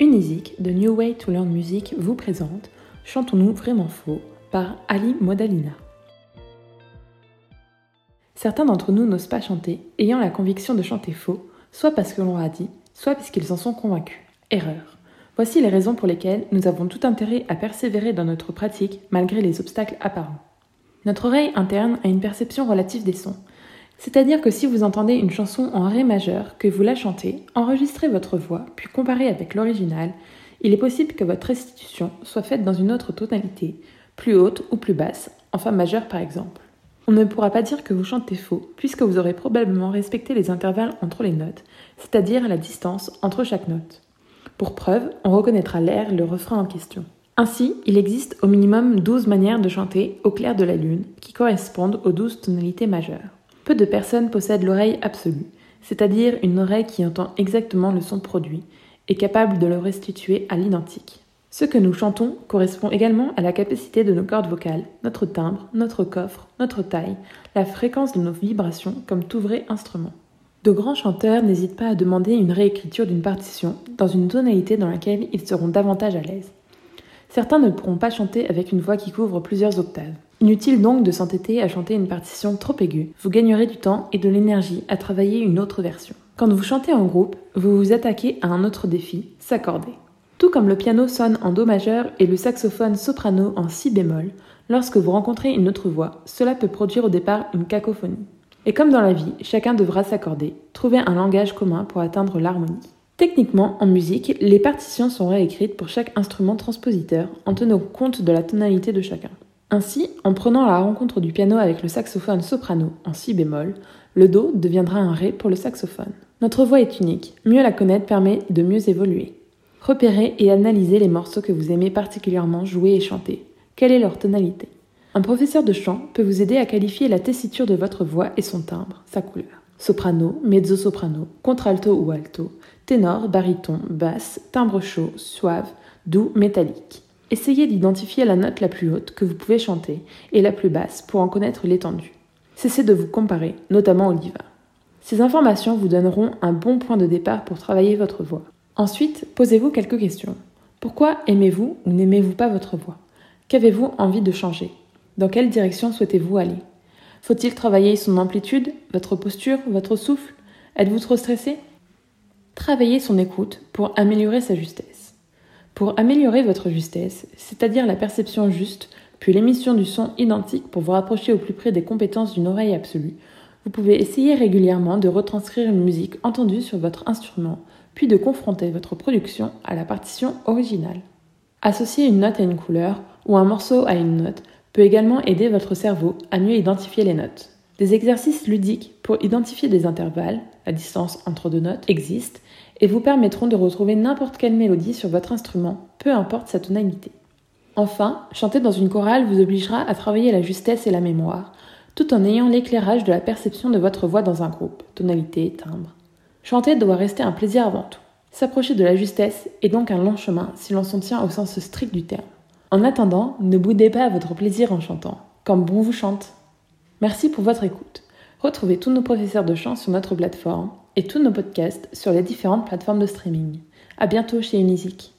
Unizik de New Way to Learn Music vous présente Chantons-nous vraiment faux par Ali Modalina. Certains d'entre nous n'osent pas chanter, ayant la conviction de chanter faux, soit parce que l'on a dit, soit parce qu'ils en sont convaincus. Erreur. Voici les raisons pour lesquelles nous avons tout intérêt à persévérer dans notre pratique malgré les obstacles apparents. Notre oreille interne a une perception relative des sons, c'est-à-dire que si vous entendez une chanson en Ré majeur, que vous la chantez, enregistrez votre voix, puis comparez avec l'original, il est possible que votre restitution soit faite dans une autre tonalité, plus haute ou plus basse, en Fa majeur par exemple. On ne pourra pas dire que vous chantez faux, puisque vous aurez probablement respecté les intervalles entre les notes, c'est-à-dire la distance entre chaque note. Pour preuve, on reconnaîtra l'air et le refrain en question. Ainsi, il existe au minimum 12 manières de chanter au clair de la lune, qui correspondent aux 12 tonalités majeures. Peu de personnes possèdent l'oreille absolue, c'est-à-dire une oreille qui entend exactement le son produit et capable de le restituer à l'identique. Ce que nous chantons correspond également à la capacité de nos cordes vocales, notre timbre, notre coffre, notre taille, la fréquence de nos vibrations comme tout vrai instrument. De grands chanteurs n'hésitent pas à demander une réécriture d'une partition dans une tonalité dans laquelle ils seront davantage à l'aise. Certains ne pourront pas chanter avec une voix qui couvre plusieurs octaves. Inutile donc de s'entêter à chanter une partition trop aiguë. Vous gagnerez du temps et de l'énergie à travailler une autre version. Quand vous chantez en groupe, vous vous attaquez à un autre défi, s'accorder. Tout comme le piano sonne en Do majeur et le saxophone soprano en Si bémol, lorsque vous rencontrez une autre voix, cela peut produire au départ une cacophonie. Et comme dans la vie, chacun devra s'accorder, trouver un langage commun pour atteindre l'harmonie. Techniquement, en musique, les partitions sont réécrites pour chaque instrument transpositeur en tenant compte de la tonalité de chacun. Ainsi, en prenant la rencontre du piano avec le saxophone soprano en si bémol, le do deviendra un ré pour le saxophone. Notre voix est unique, mieux la connaître permet de mieux évoluer. Repérez et analysez les morceaux que vous aimez particulièrement jouer et chanter. Quelle est leur tonalité? Un professeur de chant peut vous aider à qualifier la tessiture de votre voix et son timbre, sa couleur. Soprano, mezzo-soprano, contralto ou alto, ténor, baryton, basse, timbre chaud, suave, doux, métallique. Essayez d'identifier la note la plus haute que vous pouvez chanter et la plus basse pour en connaître l'étendue. Cessez de vous comparer, notamment au diva. Ces informations vous donneront un bon point de départ pour travailler votre voix. Ensuite, posez-vous quelques questions. Pourquoi aimez-vous ou n'aimez-vous pas votre voix? Qu'avez-vous envie de changer? Dans quelle direction souhaitez-vous aller? Faut-il travailler son amplitude, votre posture, votre souffle? Êtes-vous trop stressé? Travaillez son écoute pour améliorer sa justesse. Pour améliorer votre justesse, c'est-à-dire la perception juste, puis l'émission du son identique pour vous rapprocher au plus près des compétences d'une oreille absolue, vous pouvez essayer régulièrement de retranscrire une musique entendue sur votre instrument, puis de confronter votre production à la partition originale. Associer une note à une couleur ou un morceau à une note peut également aider votre cerveau à mieux identifier les notes. Des exercices ludiques pour identifier des intervalles, la distance entre deux notes, existent et vous permettront de retrouver n'importe quelle mélodie sur votre instrument, peu importe sa tonalité. Enfin, chanter dans une chorale vous obligera à travailler la justesse et la mémoire, tout en ayant l'éclairage de la perception de votre voix dans un groupe, tonalité, timbre. Chanter doit rester un plaisir avant tout. S'approcher de la justesse est donc un long chemin si l'on s'en tient au sens strict du terme. En attendant, ne boudez pas votre plaisir en chantant, comme bon vous chante. Merci pour votre écoute. Retrouvez tous nos professeurs de chant sur notre plateforme et tous nos podcasts sur les différentes plateformes de streaming. À bientôt chez Unizik.